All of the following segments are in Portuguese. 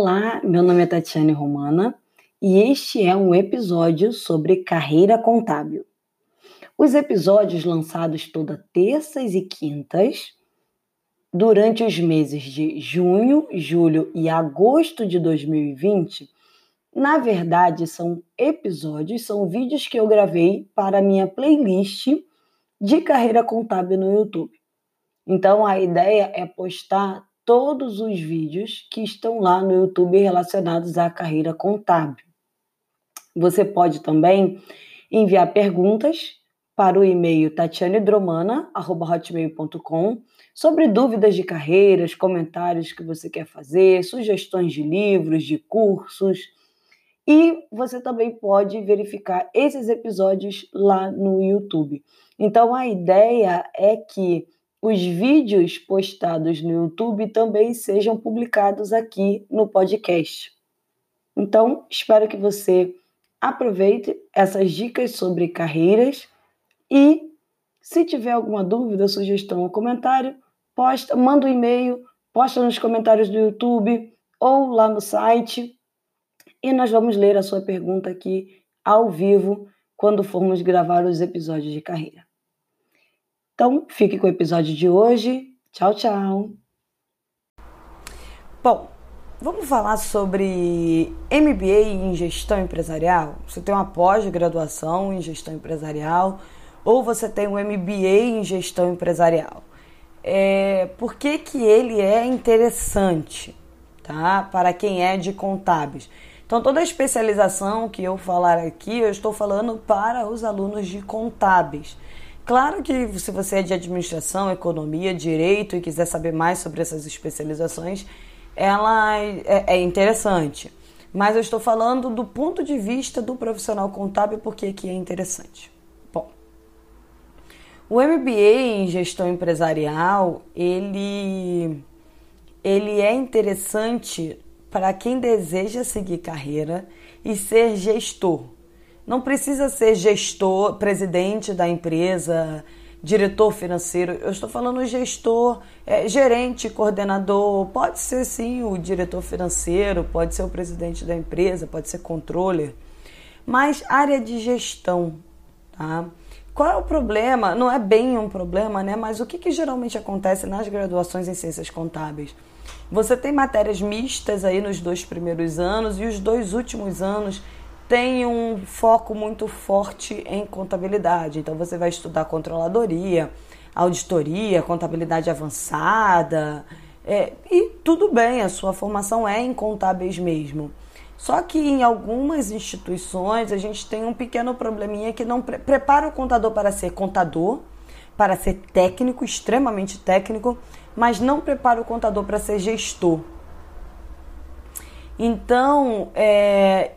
Olá, meu nome é Tatiane Romana e este é um episódio sobre carreira contábil. Os episódios lançados toda terças e quintas durante os meses de junho, julho e agosto de 2020, na verdade são episódios, são vídeos que eu gravei para minha playlist de carreira contábil no YouTube. Então a ideia é postar todos os vídeos que estão lá no YouTube relacionados à carreira contábil. Você pode também enviar perguntas para o e-mail tatianedromana.hotmail.com sobre dúvidas de carreiras, comentários que você quer fazer, sugestões de livros, de cursos. E você também pode verificar esses episódios lá no YouTube. Então a ideia é que os vídeos postados no YouTube também sejam publicados aqui no podcast. Então, espero que você aproveite essas dicas sobre carreiras e se tiver alguma dúvida, sugestão ou comentário, posta, manda um e-mail, posta nos comentários do YouTube ou lá no site e nós vamos ler a sua pergunta aqui ao vivo quando formos gravar os episódios de carreira. Então, fique com o episódio de hoje. Tchau, tchau. Bom, vamos falar sobre MBA em gestão empresarial? Você tem uma pós-graduação em gestão empresarial ou você tem um MBA em gestão empresarial? é, por que, que ele é interessante tá? para quem é de contábeis. Então, toda a especialização que eu falar aqui, eu estou falando para os alunos de contábeis. Claro que se você é de administração, economia, direito e quiser saber mais sobre essas especializações, ela é, é interessante. Mas eu estou falando do ponto de vista do profissional contábil porque que é interessante. O MBA em gestão empresarial, ele, ele é interessante para quem deseja seguir carreira e ser gestor. Não precisa ser gestor, presidente da empresa, diretor financeiro. Eu estou falando gestor, é, gerente, coordenador. Pode ser sim o diretor financeiro, pode ser o presidente da empresa, pode ser controller. Mas área de gestão, tá? Qual é o problema? Não é bem um problema, né? Mas o que, que geralmente acontece nas graduações em ciências contábeis? Você tem matérias mistas aí nos dois primeiros anos e os dois últimos anos tem um foco muito forte em contabilidade. Então você vai estudar controladoria, auditoria, contabilidade avançada. É, e tudo bem, a sua formação é em contábeis mesmo. Só que em algumas instituições a gente tem um pequeno probleminha que não pre prepara o contador para ser contador, para ser técnico, extremamente técnico, mas não prepara o contador para ser gestor. Então, é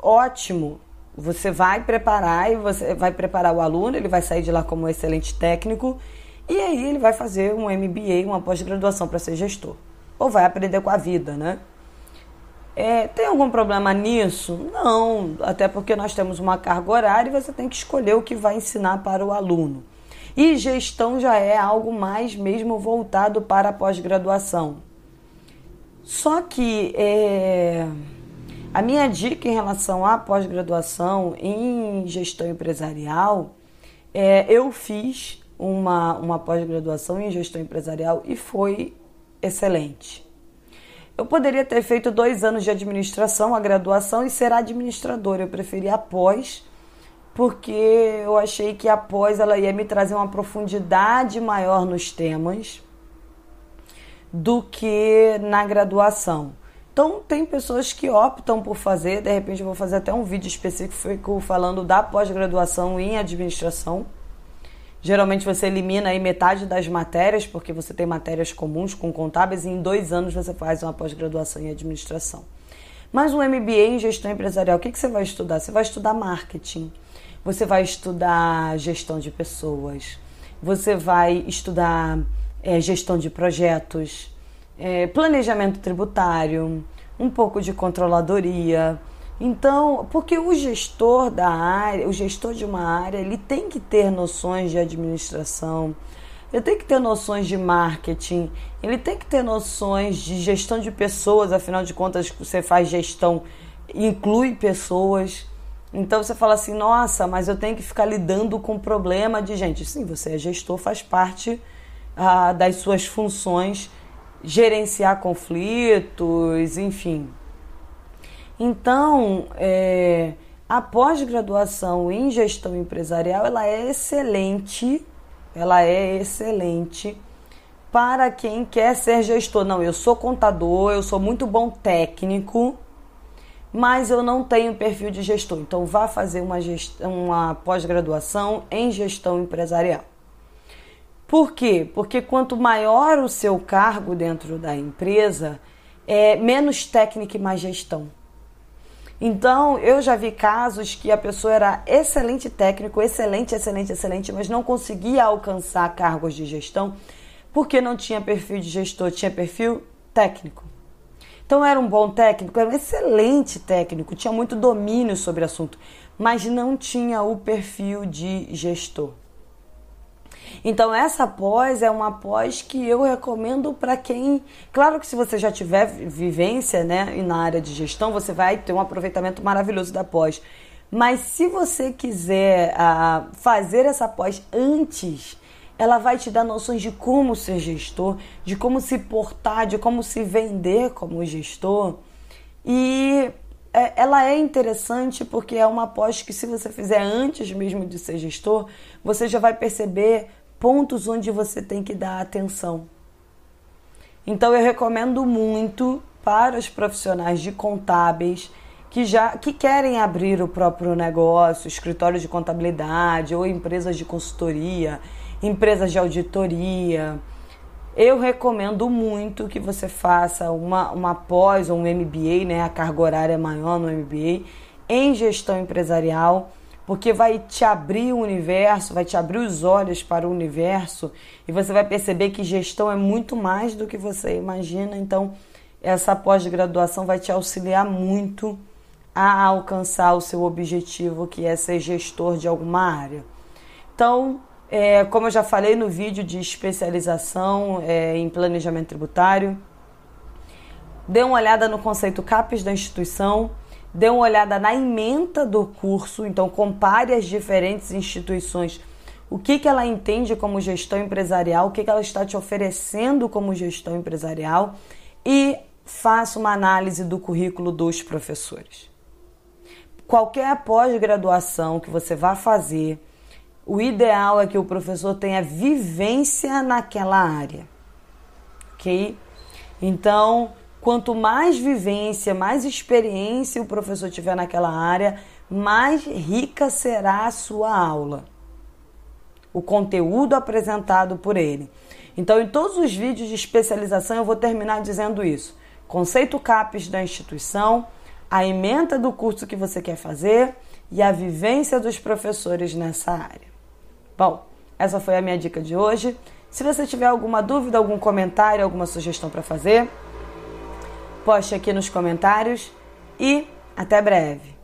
ótimo. Você vai preparar e você vai preparar o aluno, ele vai sair de lá como um excelente técnico e aí ele vai fazer um MBA, uma pós-graduação para ser gestor. Ou vai aprender com a vida, né? É, tem algum problema nisso? Não, até porque nós temos uma carga horária e você tem que escolher o que vai ensinar para o aluno. E gestão já é algo mais mesmo voltado para a pós-graduação. Só que é, a minha dica em relação à pós-graduação em gestão empresarial, é, eu fiz uma, uma pós-graduação em gestão empresarial e foi excelente. Eu poderia ter feito dois anos de administração, a graduação, e ser administradora. Eu preferi após, porque eu achei que após ela ia me trazer uma profundidade maior nos temas do que na graduação. Então, tem pessoas que optam por fazer, de repente eu vou fazer até um vídeo específico falando da pós-graduação em administração. Geralmente você elimina aí metade das matérias, porque você tem matérias comuns com contábeis, e em dois anos você faz uma pós-graduação em administração. Mas um MBA em gestão empresarial, o que, que você vai estudar? Você vai estudar marketing, você vai estudar gestão de pessoas, você vai estudar é, gestão de projetos, é, planejamento tributário, um pouco de controladoria, então, porque o gestor da área, o gestor de uma área, ele tem que ter noções de administração, ele tem que ter noções de marketing, ele tem que ter noções de gestão de pessoas, afinal de contas, você faz gestão, inclui pessoas. Então você fala assim, nossa, mas eu tenho que ficar lidando com problema de gente. Sim, você é gestor, faz parte ah, das suas funções gerenciar conflitos, enfim. Então, é, a pós-graduação em gestão empresarial ela é excelente ela é excelente para quem quer ser gestor. Não, eu sou contador, eu sou muito bom técnico, mas eu não tenho perfil de gestor. Então vá fazer uma, uma pós-graduação em gestão empresarial. Por quê? Porque quanto maior o seu cargo dentro da empresa, é menos técnica e mais gestão. Então, eu já vi casos que a pessoa era excelente técnico, excelente, excelente, excelente, mas não conseguia alcançar cargos de gestão porque não tinha perfil de gestor, tinha perfil técnico. Então, era um bom técnico, era um excelente técnico, tinha muito domínio sobre o assunto, mas não tinha o perfil de gestor. Então essa pós é uma pós que eu recomendo para quem, claro que se você já tiver vivência, né, na área de gestão, você vai ter um aproveitamento maravilhoso da pós. Mas se você quiser uh, fazer essa pós antes, ela vai te dar noções de como ser gestor, de como se portar, de como se vender como gestor. E é, ela é interessante porque é uma pós que, se você fizer antes mesmo de ser gestor, você já vai perceber pontos onde você tem que dar atenção. Então eu recomendo muito para os profissionais de contábeis que já que querem abrir o próprio negócio, escritório de contabilidade ou empresas de consultoria, empresas de auditoria. Eu recomendo muito que você faça uma, uma pós ou um MBA, né, a carga horária maior no MBA, em gestão empresarial porque vai te abrir o universo, vai te abrir os olhos para o universo e você vai perceber que gestão é muito mais do que você imagina. Então, essa pós-graduação vai te auxiliar muito a alcançar o seu objetivo, que é ser gestor de alguma área. Então, é, como eu já falei no vídeo de especialização é, em planejamento tributário, dê uma olhada no conceito CAPES da instituição dê uma olhada na ementa do curso, então compare as diferentes instituições, o que, que ela entende como gestão empresarial, o que, que ela está te oferecendo como gestão empresarial e faça uma análise do currículo dos professores. Qualquer pós-graduação que você vá fazer, o ideal é que o professor tenha vivência naquela área, ok? Então, Quanto mais vivência, mais experiência o professor tiver naquela área, mais rica será a sua aula. O conteúdo apresentado por ele. Então, em todos os vídeos de especialização, eu vou terminar dizendo isso. Conceito CAPES da instituição, a ementa do curso que você quer fazer e a vivência dos professores nessa área. Bom, essa foi a minha dica de hoje. Se você tiver alguma dúvida, algum comentário, alguma sugestão para fazer, poste aqui nos comentários e até breve.